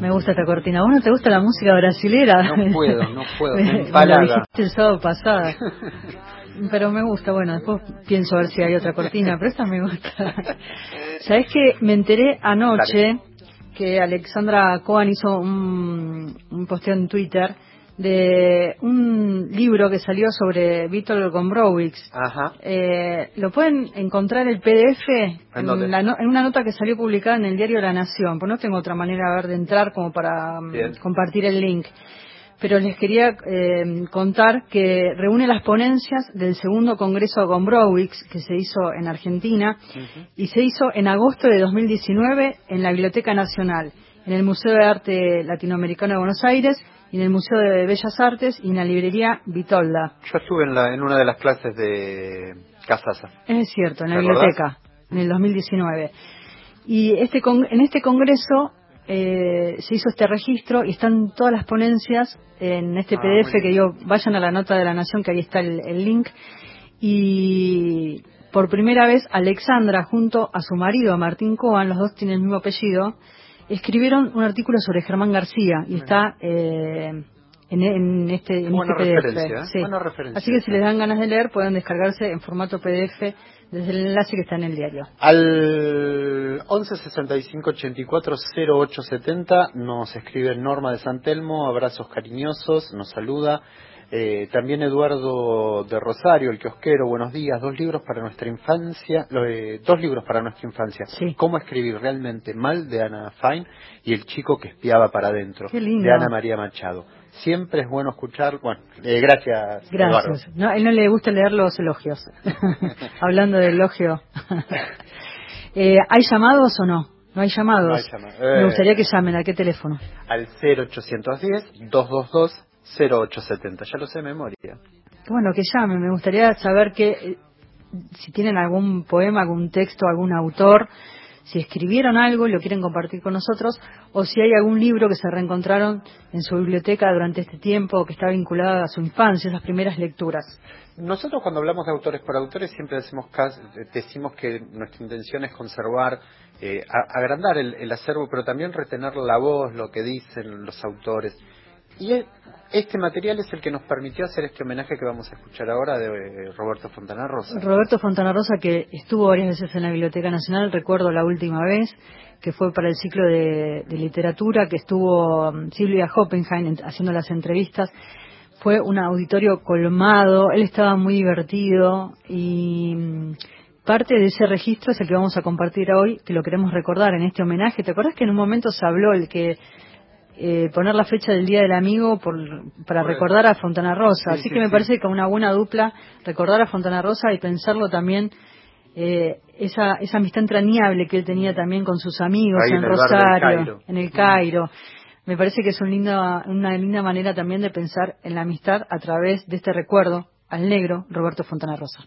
Me gusta esta cortina. ¿A vos no te gusta la música brasilera? No puedo, no *laughs* puedo. me lo empalaga. dijiste el sábado pasado. Pero me gusta, bueno, después pienso a ver si hay otra cortina, pero esta me gusta. *laughs* ¿Sabés que me enteré anoche que Alexandra Cohen hizo un, un posteo en Twitter de un libro que salió sobre Víctor Gombrowicz. Ajá. Eh, lo pueden encontrar el PDF ¿En la no- en una nota que salió publicada en el diario La Nación, pues no tengo otra manera a ver, de entrar como para mm, Bien. compartir el link. Pero les quería eh, contar que reúne las ponencias del segundo Congreso Gombrowicz que se hizo en Argentina y se hizo en agosto de 2019 en la Biblioteca Nacional, en el Museo de Arte Latinoamericano de Buenos Aires y en el Museo de Bellas Artes y en la librería Vitolda. Yo estuve en, la, en una de las clases de Casasa. Es cierto, en la biblioteca, en el 2019. Y este con- en este congreso eh, se hizo este registro y están todas las ponencias en este Ah, PDF que yo vayan a la nota de la Nación que ahí está el, el link y por primera vez Alexandra junto a su marido Martín Coan, los dos tienen el mismo apellido, escribieron un artículo sobre Germán García y está eh, en, en este, en Buena este PDF. referencia, ¿eh? sí. Buena referencia. Así que si les dan ganas de leer pueden descargarse en formato PDF desde el enlace que está en el diario. Al 11 65 84 08 70 nos escribe Norma de San Telmo, abrazos cariñosos, nos saluda. Eh, también Eduardo de Rosario, el kiosquero, buenos días, dos libros para nuestra infancia, de- dos libros para nuestra infancia. Cómo escribir realmente mal de Ana Fine y El chico que espiaba para adentro Qué lindo. de Ana María Machado. Siempre es bueno escuchar, bueno, eh, gracias. Eduardo. Gracias. No, a él no le gusta leer los elogios. *laughs* Hablando de elogio. *laughs* Eh, ¿Hay llamados o no? No hay llamados. No hay llamados. Me Eh. gustaría que llamen. ¿A qué teléfono? al 0810 222 0870. Ya lo sé de memoria. Bueno, que llamen. Me gustaría saber que eh, si tienen algún poema, algún texto, algún autor, si escribieron algo y lo quieren compartir con nosotros, o si hay algún libro que se reencontraron en su biblioteca durante este tiempo que está vinculado a su infancia, esas primeras lecturas. Nosotros cuando hablamos de autores por autores siempre decimos, decimos que nuestra intención es conservar, eh, agrandar el, el acervo, pero también retener la voz, lo que dicen los autores. Y este material es el que nos permitió hacer este homenaje que vamos a escuchar ahora de eh, Roberto Fontana Rosa. Roberto Fontana Rosa, que estuvo varias veces en la Biblioteca Nacional, recuerdo la última vez, que fue para el ciclo de, literatura, que estuvo um, Silvia Hoppenheim en- haciendo las entrevistas. Fue un auditorio colmado, él estaba muy divertido y mm, parte de ese registro es el que vamos a compartir hoy, que lo queremos recordar en este homenaje. ¿Te acuerdas que en un momento se habló el que eh, poner la fecha del Día del Amigo por, para Por recordar a Fontana Rosa. Sí, Así sí, que me sí. parece que una buena dupla, recordar a Fontana Rosa y pensarlo también, eh, esa, esa amistad entrañable que él tenía también con sus amigos Ahí en, Rosario, en el Cairo. Me parece que es un lindo- una linda manera también de pensar en la amistad a través de este recuerdo al negro Roberto Fontana Rosa.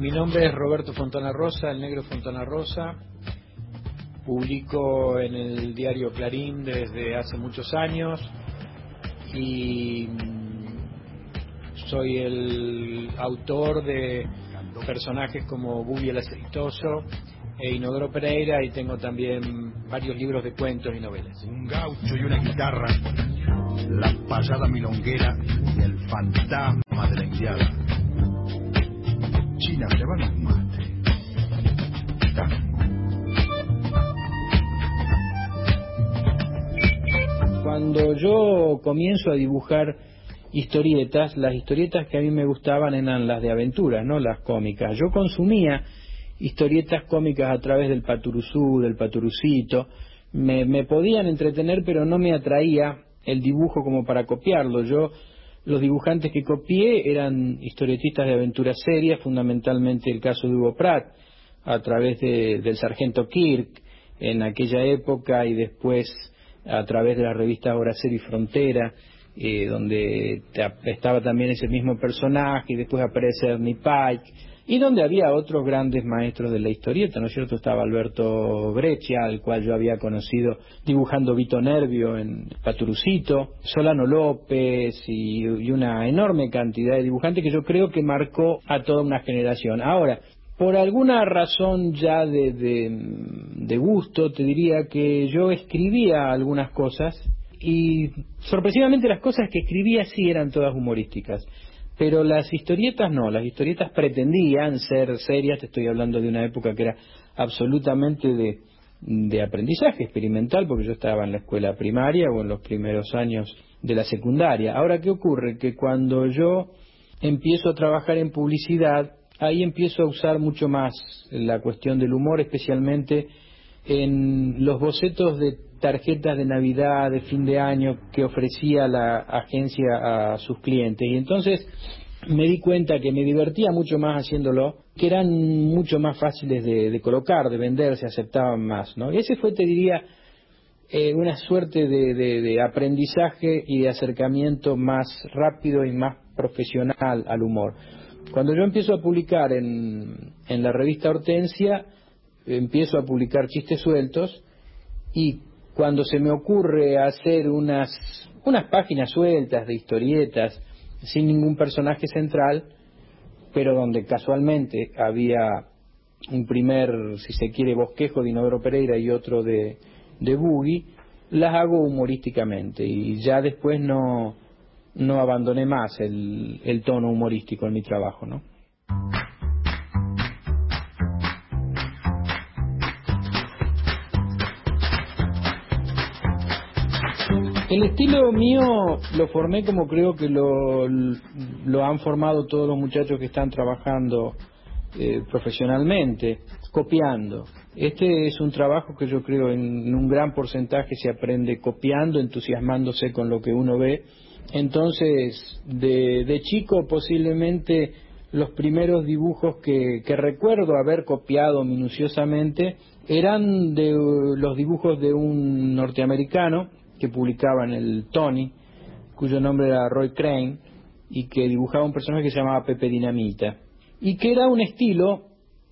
Mi nombre es Roberto Fontana Rosa, el negro Fontana Rosa. Publico en el diario Clarín desde hace muchos años y mm, soy el autor de personajes como Bubi el Aceitoso e Inodoro Pereira y tengo también varios libros de cuentos y novelas. Un gaucho y una guitarra, la payada milonguera y el fantasma de la indiada. Mate. Cuando yo comienzo a dibujar historietas, las historietas que a mí me gustaban eran las de aventuras, no las cómicas. Yo consumía historietas cómicas a través del Paturuzú, del Paturucito, me, me podían entretener pero no me atraía el dibujo como para copiarlo. Yo los dibujantes que copié eran historietistas de aventuras serias, fundamentalmente el caso de Hugo Pratt, a través de, del Sargento Kirk en aquella época y después a través de la revista Horacer y Frontera, eh, donde estaba también ese mismo personaje y después aparece Ernie Pike y donde había otros grandes maestros de la historieta, ¿no es cierto? Estaba Alberto Breccia, al cual yo había conocido dibujando Vito Nervio en Paturucito, Solano López y, una enorme cantidad de dibujantes que yo creo que marcó a toda una generación. Ahora, por alguna razón ya de, de, gusto, te diría que yo escribía algunas cosas y sorpresivamente las cosas que escribía sí eran todas humorísticas. Pero las historietas no, las historietas pretendían ser serias, te estoy hablando de una época que era absolutamente de, de aprendizaje experimental, porque yo estaba en la escuela primaria o en los primeros años de la secundaria. Ahora, ¿qué ocurre? Que cuando yo empiezo a trabajar en publicidad, ahí empiezo a usar mucho más la cuestión del humor, especialmente en los bocetos de tarjetas de Navidad, de fin de año que ofrecía la agencia a sus clientes. Y entonces me di cuenta que me divertía mucho más haciéndolo, que eran mucho más fáciles de, colocar, de vender, se aceptaban más. ¿no? Y ese fue, te diría, eh, una suerte de, de, aprendizaje y de acercamiento más rápido y más profesional al humor. Cuando yo empiezo a publicar en, en la revista Hortensia, empiezo a publicar chistes sueltos y cuando se me ocurre hacer unas, unas páginas sueltas de historietas sin ningún personaje central, pero donde casualmente había un primer, si se quiere, bosquejo de Inodoro Pereira y otro de, de Boogie, las hago humorísticamente y ya después no, no abandoné más el, el tono humorístico en mi trabajo, ¿no? El estilo mío lo formé como creo que lo, lo han formado todos los muchachos que están trabajando eh, profesionalmente, copiando. Este es un trabajo que yo creo en un gran porcentaje se aprende copiando, entusiasmándose con lo que uno ve. Entonces, de, de chico posiblemente los primeros dibujos que, que recuerdo haber copiado minuciosamente eran de los dibujos de un norteamericano que publicaba en el Tony, cuyo nombre era Roy Crane, y que dibujaba un personaje que se llamaba Pepe Dinamita, y que era un estilo,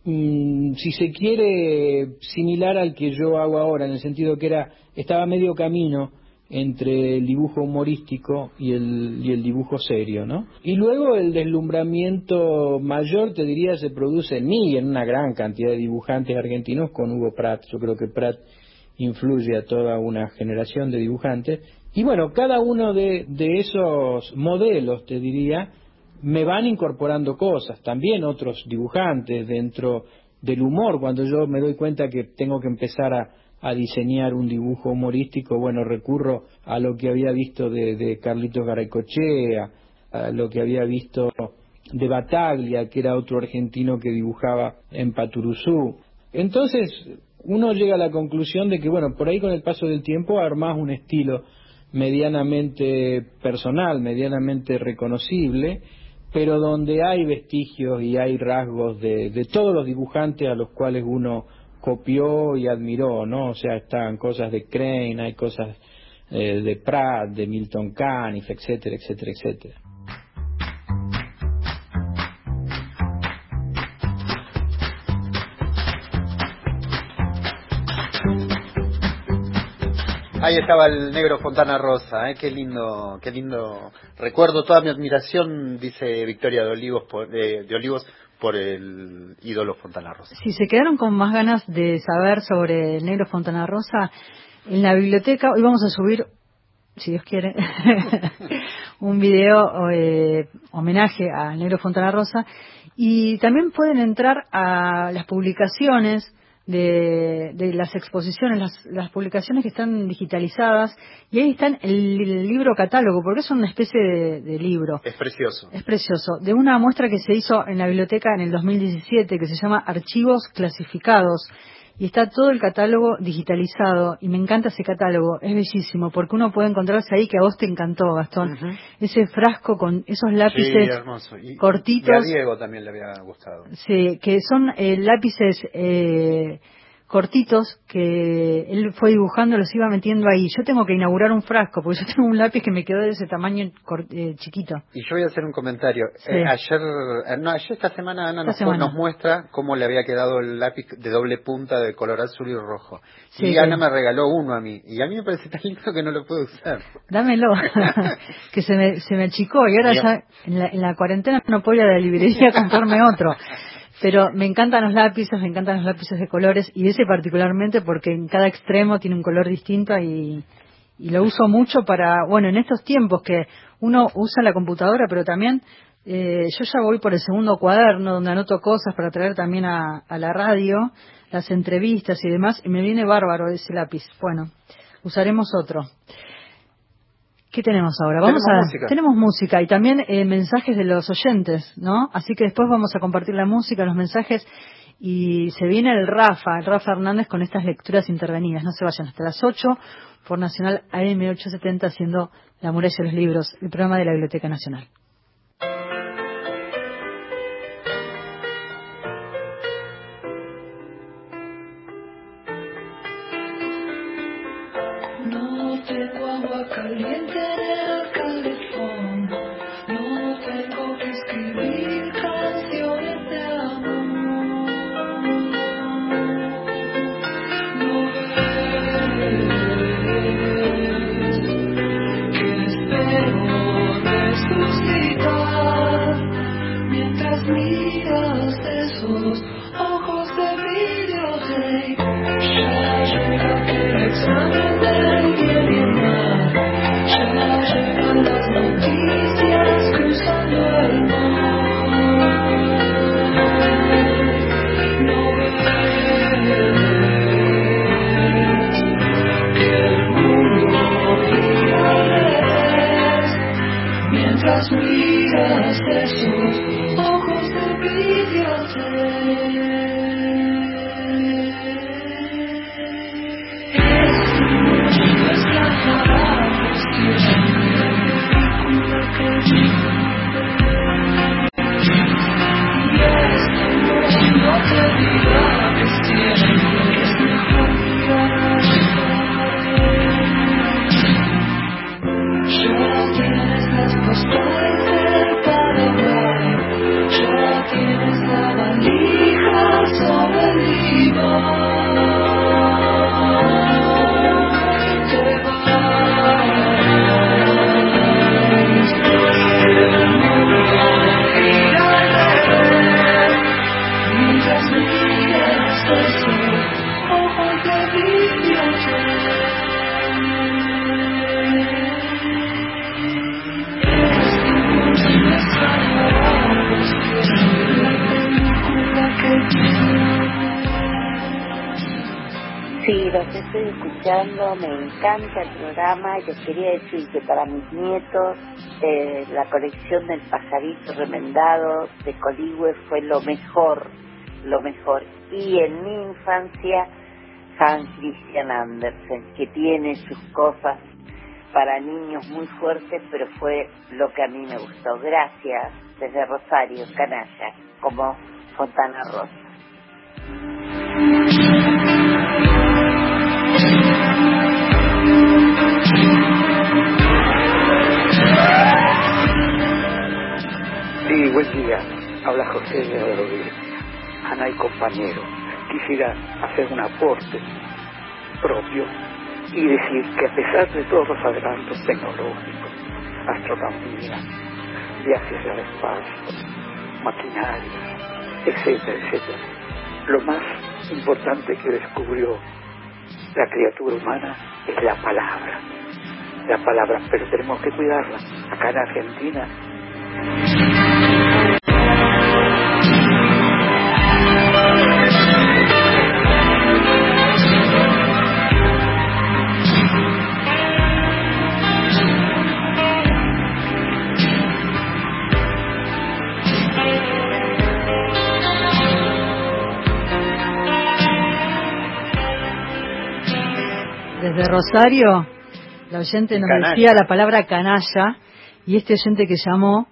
mm, si se quiere, similar al que yo hago ahora, en el sentido que era estaba medio camino entre el dibujo humorístico y el, y el dibujo serio, ¿no? Y luego el deslumbramiento mayor, te diría, se produce en mí y en una gran cantidad de dibujantes argentinos con Hugo Pratt. Yo creo que Pratt influye a toda una generación de dibujantes. Y bueno, cada uno de, de esos modelos, te diría, me van incorporando cosas, también otros dibujantes dentro del humor, cuando yo me doy cuenta que tengo que empezar a, a diseñar un dibujo humorístico, bueno, recurro a lo que había visto de, de Carlitos Garaycochea, a lo que había visto de Bataglia, que era otro argentino que dibujaba en Paturuzú. Entonces, uno llega a la conclusión de que, bueno, por ahí con el paso del tiempo armás un estilo medianamente personal, medianamente reconocible, pero donde hay vestigios y hay rasgos de, todos los dibujantes a los cuales uno copió y admiró, ¿no? O sea, están cosas de Crane, hay cosas eh, de Pratt, de Milton Caniff, etcétera, etcétera, etcétera. Ahí estaba el negro Fontana Rosa, ¿eh? qué lindo, qué lindo recuerdo, toda mi admiración, dice Victoria de Olivos, por, de, Olivos, por el ídolo Fontana Rosa. Si se quedaron con más ganas de saber sobre el negro Fontana Rosa, en la biblioteca hoy vamos a subir, si Dios quiere, *laughs* un video eh, homenaje al negro Fontana Rosa y también pueden entrar a las publicaciones de, de las exposiciones, las, las, publicaciones que están digitalizadas, y ahí están el, el libro catálogo, porque es una especie de, de, libro. Es precioso. Es precioso. De una muestra que se hizo en la biblioteca en el 2017, que se llama Archivos Clasificados, y está todo el catálogo digitalizado y me encanta ese catálogo, es bellísimo porque uno puede encontrarse ahí que a vos te encantó, Gastón, uh -huh. ese frasco con esos lápices sí, y, cortitos. Y a Diego también le había gustado. Sí, que son eh, lápices eh, cortitos que él fue dibujando, los iba metiendo ahí. Yo tengo que inaugurar un frasco, porque *laughs* yo tengo un lápiz que me quedó de ese tamaño eh, chiquito. Y yo voy a hacer un comentario. Sí. Eh, ayer, eh, no, ayer esta semana Ana Esta nos, semana. nos muestra cómo le había quedado el lápiz de doble punta de color azul y rojo. Sí, y sí. Ana me regaló uno a mí. Y a mí me parece tan lindo que no lo puedo usar. Dámelo, *laughs* *laughs* que se me, se me achicó y ahora ya en la, en la cuarentena no puedo ir a la librería a comprarme otro. Pero me encantan los lápices, me encantan los lápices de colores y ese particularmente porque en cada extremo tiene un color distinto y, y lo uso mucho para, bueno, en estos tiempos que uno usa la computadora, pero también eh, yo ya voy por el segundo cuaderno donde anoto cosas para traer también a, a la radio, las entrevistas y demás, y me viene bárbaro ese lápiz. Bueno, usaremos otro. ¿Qué tenemos ahora? Vamos Tenemos a música. tenemos música y también eh, mensajes de los oyentes, ¿no? Así que después vamos a compartir la música, los mensajes y se viene el Rafa, el Rafa Hernández con estas lecturas intervenidas. No se vayan hasta las 8 por Nacional AM 870 haciendo La muralla de los libros, el programa de la Biblioteca Nacional. Escuchando, me encanta el programa. Yo quería decir que para mis nietos eh, la colección del pajarito remendado de Coligüe fue lo mejor, lo mejor. Y en mi infancia, Hans Christian Andersen, que tiene sus cosas para niños muy fuertes, pero fue lo que a mí me gustó. Gracias, desde Rosario, Canalla, como Fontana Rosa. Buen día. Habla José de Rodríguez. Ana y compañero. Quisiera hacer un aporte propio y decir que a pesar de todos los adelantos tecnológicos, astronomía, viajes al espacio, maquinaria, etcétera, etcétera. Lo más importante que descubrió la criatura humana es la palabra. La palabra, pero tenemos que cuidarla. Acá en Argentina Rosario, la oyente nos Canalla. decía la palabra canalla y este oyente que llamó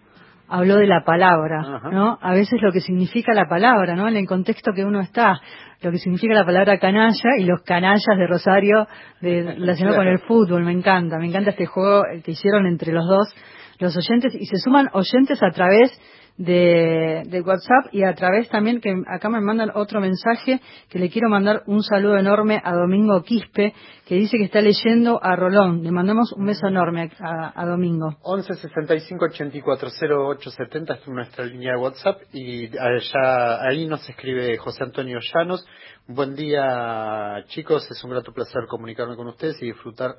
habló de la palabra, ¿no? A veces lo que significa la palabra, ¿no? En el contexto que uno está, lo que significa la palabra canalla y los canallas de Rosario de, *laughs* relacionado con el fútbol, me encanta, me encanta este juego que hicieron entre los dos, los oyentes, y se suman oyentes a través de, WhatsApp y a través también que acá me mandan otro mensaje que le quiero mandar un saludo enorme a Domingo Quispe que dice que está leyendo a Rolón. Le mandamos un beso enorme a, a Domingo. 11 65 84 08 70 es nuestra línea de WhatsApp y allá, ahí nos escribe José Antonio Llanos. Buen día chicos, es un grato placer comunicarme con ustedes y disfrutar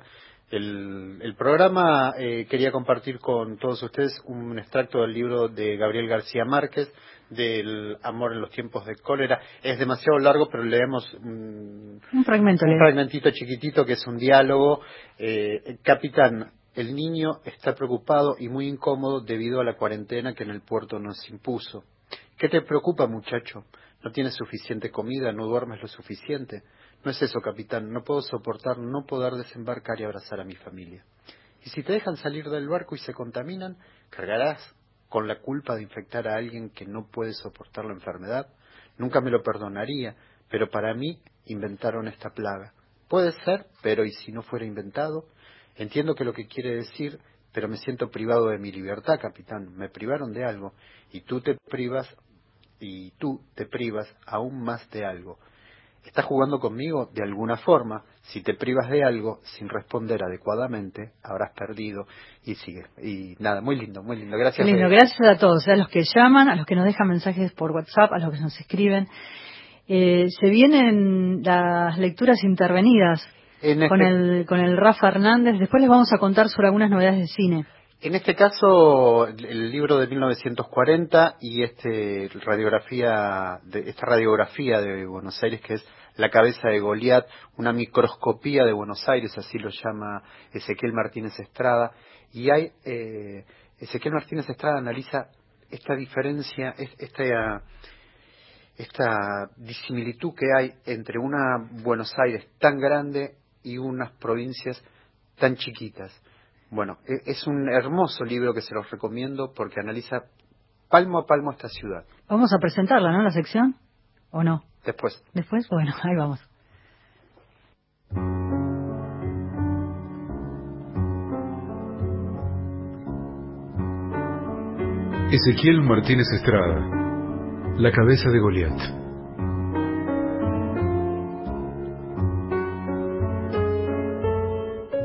el, el programa. Eh, quería compartir con todos ustedes un extracto del libro de Gabriel García Márquez del amor en los tiempos de cólera. Es demasiado largo, pero leemos mm, Un fragmento. un fragmentito chiquitito que es un diálogo. Eh, capitán, el niño está preocupado y muy incómodo debido a la cuarentena que en el puerto nos impuso. ¿Qué te preocupa, muchacho? ¿No tienes suficiente comida? ¿No duermes lo suficiente? No es eso, capitán. No puedo soportar no poder desembarcar y abrazar a mi familia. Y si te dejan salir del barco y se contaminan, ¿cargarás con la culpa de infectar a alguien que no puede soportar la enfermedad? Nunca me lo perdonaría, pero para mí inventaron esta plaga. Puede ser, pero ¿y si no fuera inventado? Entiendo que lo que quiere decir, pero me siento privado de mi libertad, capitán. Me privaron de algo y tú te privas y tú te privas aún más de algo. Estás jugando conmigo de alguna forma. Si te privas de algo sin responder adecuadamente, habrás perdido y sigue. Y nada, muy lindo, muy lindo. Gracias. lindo, Rey. gracias a todos, a los que llaman, a los que nos dejan mensajes por WhatsApp, a los que nos escriben. Eh, se vienen las lecturas intervenidas En con, este- el, con el Rafa Hernández. Después les vamos a contar sobre algunas novedades de cine. En este caso, el libro de 1940 y este radiografía de, esta radiografía de Buenos Aires que es La cabeza de Goliat, una microscopía de Buenos Aires, así lo llama Ezequiel Martínez Estrada. Y hay, eh, Ezequiel Martínez Estrada analiza esta diferencia, es- esta, esta disimilitud que hay entre una Buenos Aires tan grande y unas provincias tan chiquitas. Bueno, e- es un hermoso libro que se los recomiendo porque analiza palmo a palmo esta ciudad. Vamos a presentarla, ¿no? La sección. ¿O no? Después. Después, bueno, *laughs* ahí vamos. Ezequiel Martínez Estrada, La cabeza de Goliat.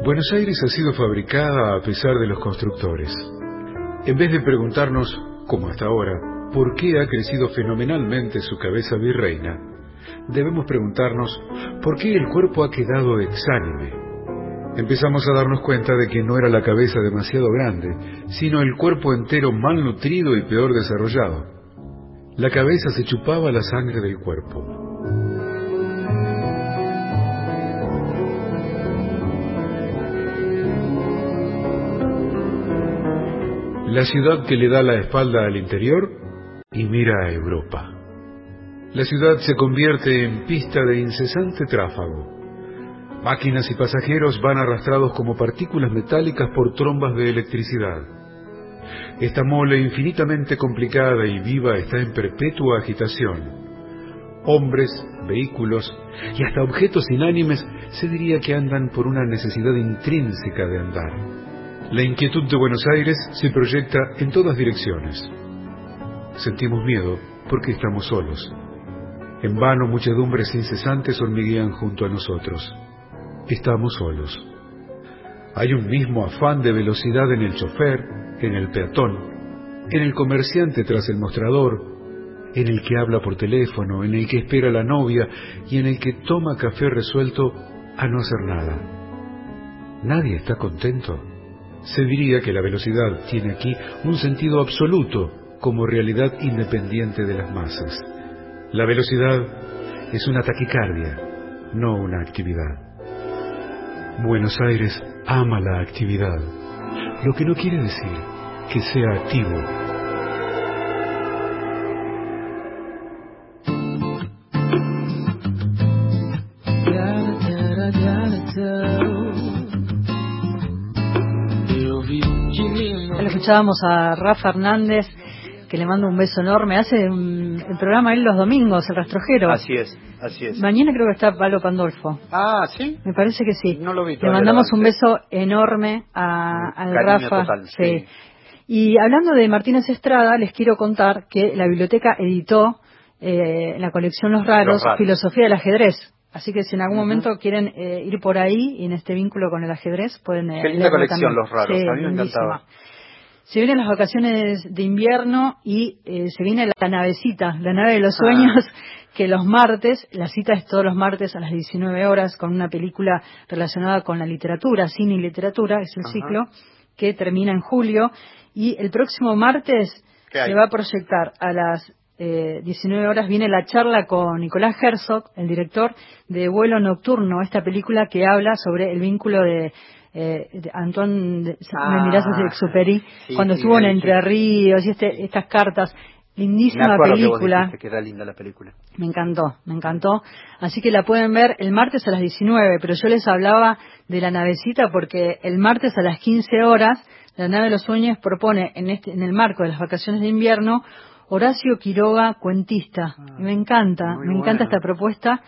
Buenos Aires ha sido fabricada a pesar de los constructores. En vez de preguntarnos, como hasta ahora, por qué ha crecido fenomenalmente su cabeza virreina, debemos preguntarnos por qué el cuerpo ha quedado exánime. Empezamos a darnos cuenta de que no era la cabeza demasiado grande, sino el cuerpo entero mal nutrido y peor desarrollado. La cabeza se chupaba la sangre del cuerpo. La ciudad que le da la espalda al interior y mira a Europa. La ciudad se convierte en pista de incesante tráfago. Máquinas y pasajeros van arrastrados como partículas metálicas por trombas de electricidad. Esta mole infinitamente complicada y viva está en perpetua agitación. Hombres, vehículos y hasta objetos inánimes se diría que andan por una necesidad intrínseca de andar. La inquietud de Buenos Aires se proyecta en todas direcciones. Sentimos miedo porque estamos solos. En vano muchedumbres incesantes hormiguean junto a nosotros. Estamos solos. Hay un mismo afán de velocidad en el chofer, en el peatón, en el comerciante tras el mostrador, en el que habla por teléfono, en el que espera la novia y en el que toma café resuelto a no hacer nada. ¿Nadie está contento? Se diría que la velocidad tiene aquí un sentido absoluto como realidad independiente de las masas. La velocidad es una taquicardia, no una actividad. Buenos Aires ama la actividad, lo que no quiere decir que sea activo. Escuchábamos a Rafa Hernández, que le mando un beso enorme. Hace un- el programa él los domingos, el rastrojero. Así es, así es. Mañana creo que está Palo Pandolfo. Ah, ¿sí? Me parece que sí. No lo vi Le mandamos un beso enorme a, al Rafa. total, sí. sí. Y hablando de Martínez Estrada, les quiero contar que la biblioteca editó eh, la colección Los Raros, Los Raros. Filosofía del Ajedrez. Así que si en algún momento quieren eh, ir por ahí y en este vínculo con el ajedrez, pueden eh, Qué linda colección, también. Los Raros. Sí, A mí me lindísima. encantaba. Se vienen las vacaciones de invierno y eh, se viene la navecita, la nave de los Ah. sueños, *laughs* que los martes, la cita es todos los martes a las 19 horas con una película relacionada con la literatura, cine y literatura, es el Ajá. ciclo, que termina en julio. Y el próximo martes se va a proyectar a las eh, 19 horas, viene la charla con Nicolás Herzog, el director de Vuelo Nocturno, esta película que habla sobre el vínculo de eh, Antoine Ah, de Exuperi sí, cuando estuvo en Entre. Ríos y este, estas cartas lindísima película dijiste que era linda la película. me encantó, me encantó. Así que la pueden ver el martes a las 19, pero yo les hablaba de la navecita porque el martes a las 15 horas la nave de los sueños propone en este en el marco de las vacaciones de invierno Horacio Quiroga, cuentista. Y me encanta, Ah, me encanta esta propuesta.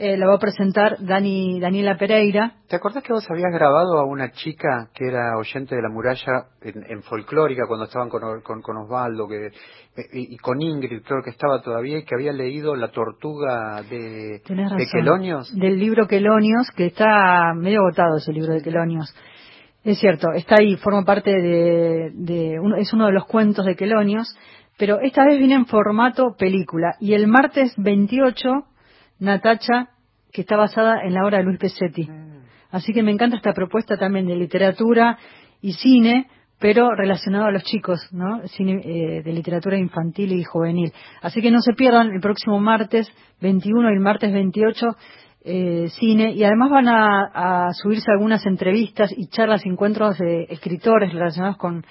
Eh, la va a presentar Dani, Daniela Pereira. ¿Te acordás que vos habías grabado a una chica que era oyente de la muralla en, en folclórica cuando estaban con, con, con Osvaldo que, eh, y, y con Ingrid, creo que estaba todavía, y que había leído La tortuga de, de. Quelonios? Del libro Quelonios, que está medio agotado ese libro de Quelonios. Es cierto, está ahí, forma parte de, de es uno de los cuentos de Quelonios, pero esta vez viene en formato película. Y el martes 28, Natacha, que está basada en la obra de Luis Pesetti. Así que me encanta esta propuesta también de literatura y cine, pero relacionado a los chicos, ¿no? Cine eh, de literatura infantil y juvenil. Así que no se pierdan el próximo martes 21 y el martes 28 eh, cine y además van a, a subirse algunas entrevistas y charlas y encuentros de escritores relacionados con,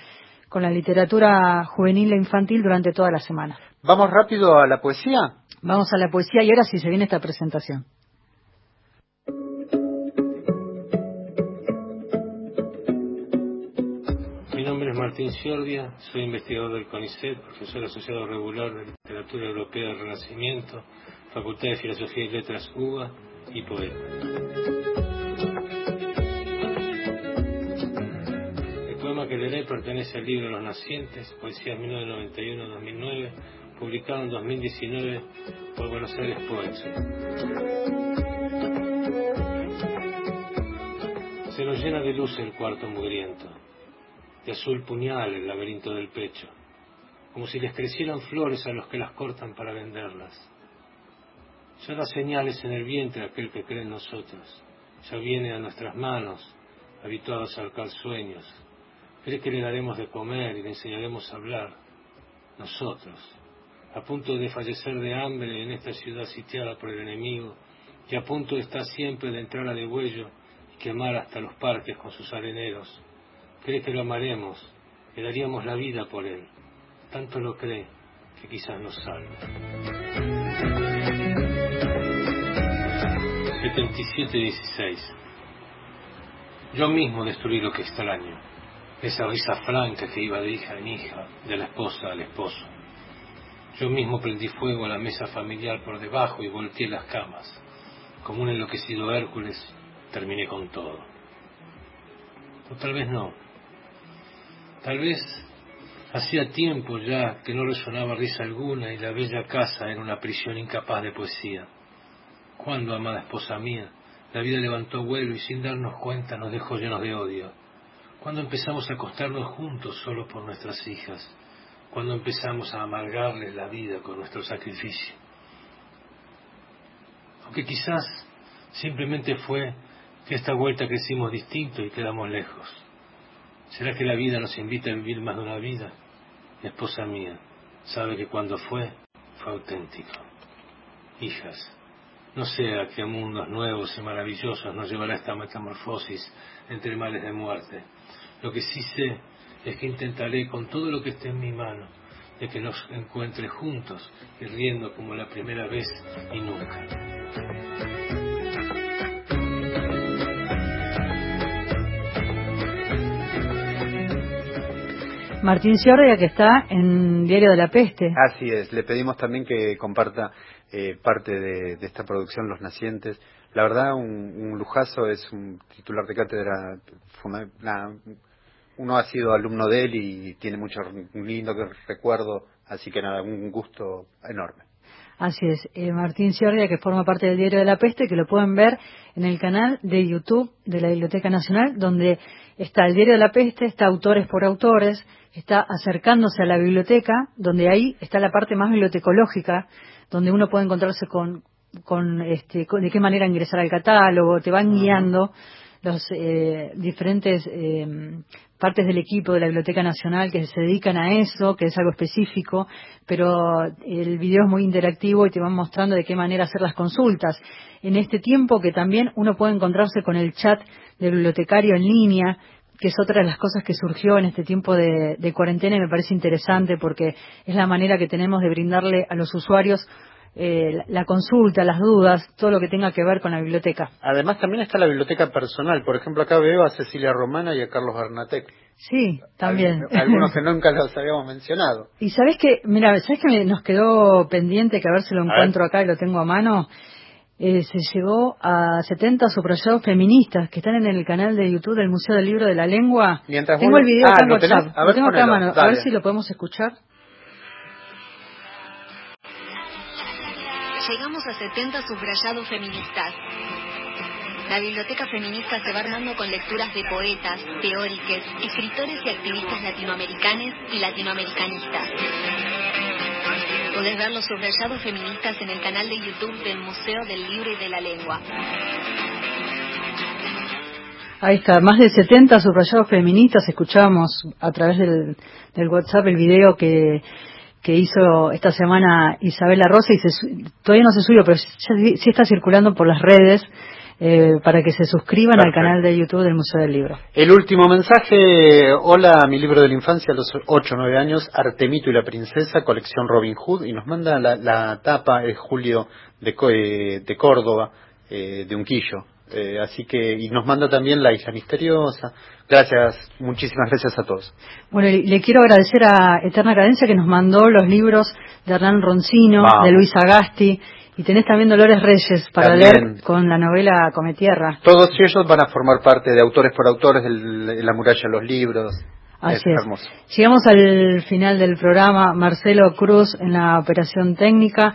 con la literatura juvenil e infantil durante toda la semana. ¿Vamos rápido a la poesía? Vamos a la poesía y ahora sí se viene esta presentación. Mi nombre es Martín Ciordia, soy investigador del CONICET, profesor asociado regular de Literatura Europea del Renacimiento, Facultad de Filosofía y Letras UBA y poeta. El poema que leeré pertenece al libro Los Nacientes, Poesías 1991-2009, publicado en 2019 por Buenos Aires Poets. Se nos llena de luz el cuarto mugriento, de azul puñal el laberinto del pecho, como si les crecieran flores a los que las cortan para venderlas. Ya da señales en el vientre aquel que cree en nosotros, ya viene a nuestras manos, habituados a alcar sueños. Cree que le daremos de comer y le enseñaremos a hablar. Nosotros, a punto de fallecer de hambre en esta ciudad sitiada por el enemigo, que a punto está siempre de entrar a degüello y quemar hasta los parques con sus areneros. Cree que lo amaremos, que daríamos la vida por él. Tanto lo cree que quizás nos salve. 7716 Yo mismo destruí lo que extraño, esa risa franca que iba de hija en hija, de la esposa al esposo. Yo mismo prendí fuego a la mesa familiar por debajo y volteé las camas. Como un enloquecido Hércules, terminé con todo. O tal vez no. Tal vez hacía tiempo ya que no resonaba risa alguna y la bella casa era una prisión incapaz de poesía. Cuando, amada esposa mía, la vida levantó vuelo y sin darnos cuenta nos dejó llenos de odio. Cuando empezamos a acostarnos juntos solo por nuestras hijas. Cuando empezamos a amargarles la vida con nuestro sacrificio. Aunque quizás simplemente fue que esta vuelta crecimos distinto y quedamos lejos. ¿Será que la vida nos invita a vivir más de una vida? Esposa mía sabe que cuando fue, fue auténtico. Hijas, no sé a qué mundos nuevos y maravillosos nos llevará esta metamorfosis entre males de muerte. Lo que sí sé es que intentaré con todo lo que esté en mi mano de que nos encuentre juntos y riendo como la primera vez y nunca. Martín Ciordia, que está en Diario de la Peste. Así es, le pedimos también que comparta eh, parte de, de, esta producción, Los Nacientes. La verdad, un, un lujazo, es un titular de cátedra, la, uno ha sido alumno de él y tiene mucho un lindo recuerdo, así que nada, un gusto enorme. Así es, eh, Martín Ciordia, que forma parte del Diario de la Peste, que lo pueden ver en el canal de YouTube de la Biblioteca Nacional, donde está el Diario de la Peste, está Autores por Autores, está acercándose a la biblioteca, donde ahí está la parte más bibliotecológica, donde uno puede encontrarse con, con, este, de qué manera ingresar al catálogo, te van guiando los eh, diferentes eh, partes del equipo de la Biblioteca Nacional que se dedican a eso, que es algo específico, pero el video es muy interactivo y te van mostrando de qué manera hacer las consultas. En este tiempo que también uno puede encontrarse con el chat del bibliotecario en línea, que es otra de las cosas que surgió en este tiempo de, de cuarentena y me parece interesante porque es la manera que tenemos de brindarle a los usuarios eh, la consulta, las dudas, todo lo que tenga que ver con la biblioteca. Además también está la biblioteca personal. Por ejemplo, acá veo a Cecilia Romana y a Carlos Bernatec. Sí, también. Algunos que *laughs* nunca los habíamos mencionado. Y sabes que, mira, sabes que nos quedó pendiente que a ver si lo encuentro acá y lo tengo a mano. Eh, se llegó a 70 subrayados feministas que están en el canal de YouTube del Museo del Libro de la Lengua. Mientras tengo el video ah, acá en ¿lo WhatsApp. tenés? A ver, lo tengo acá a mano. A ver si lo podemos escuchar. Llegamos a 70 subrayados feministas. La biblioteca feminista se va armando con lecturas de poetas, teóricos, escritores y activistas latinoamericanos y latinoamericanistas. Podés ver los subrayados feministas en el canal de YouTube del Museo del Libro y de la Lengua. Ahí está, más de 70 subrayados feministas. Escuchamos a través del, del WhatsApp el video que, que hizo esta semana Isabela Rosa y se, todavía no se subió, pero sí, sí está circulando por las redes eh, para que se suscriban Perfecto. al canal de YouTube del Museo del Libro. El último mensaje, hola, mi libro de la infancia a los 8 o 9 años, Artemito y la princesa, colección Robin Hood, y nos manda la, la tapa, es Julio de, eh, de Córdoba, eh, de Unquillo. Eh, así que, y nos manda también La Isla Misteriosa. Gracias, muchísimas gracias a todos. Bueno, le, le quiero agradecer a Eterna Cadencia que nos mandó los libros de Hernán Roncino, Vamos. de Luis Agasti, y tenés también Dolores Reyes para También. leer con la novela Cometierra. Todos ellos van a formar parte de autores por autores de la muralla de los libros. Así es, es. hermoso. Llegamos al final del programa. Marcelo Cruz en la operación técnica.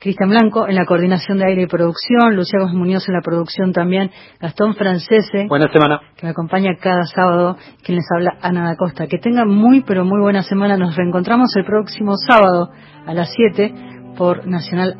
Cristian Blanco en la coordinación de aire y producción, Lucía Gómez Muñoz en la producción también, Gastón Francese, Buena semana. que me acompaña cada sábado, quien les habla Ana da Costa. Que tengan muy pero muy buena semana. Nos reencontramos el próximo sábado a las 7 por Nacional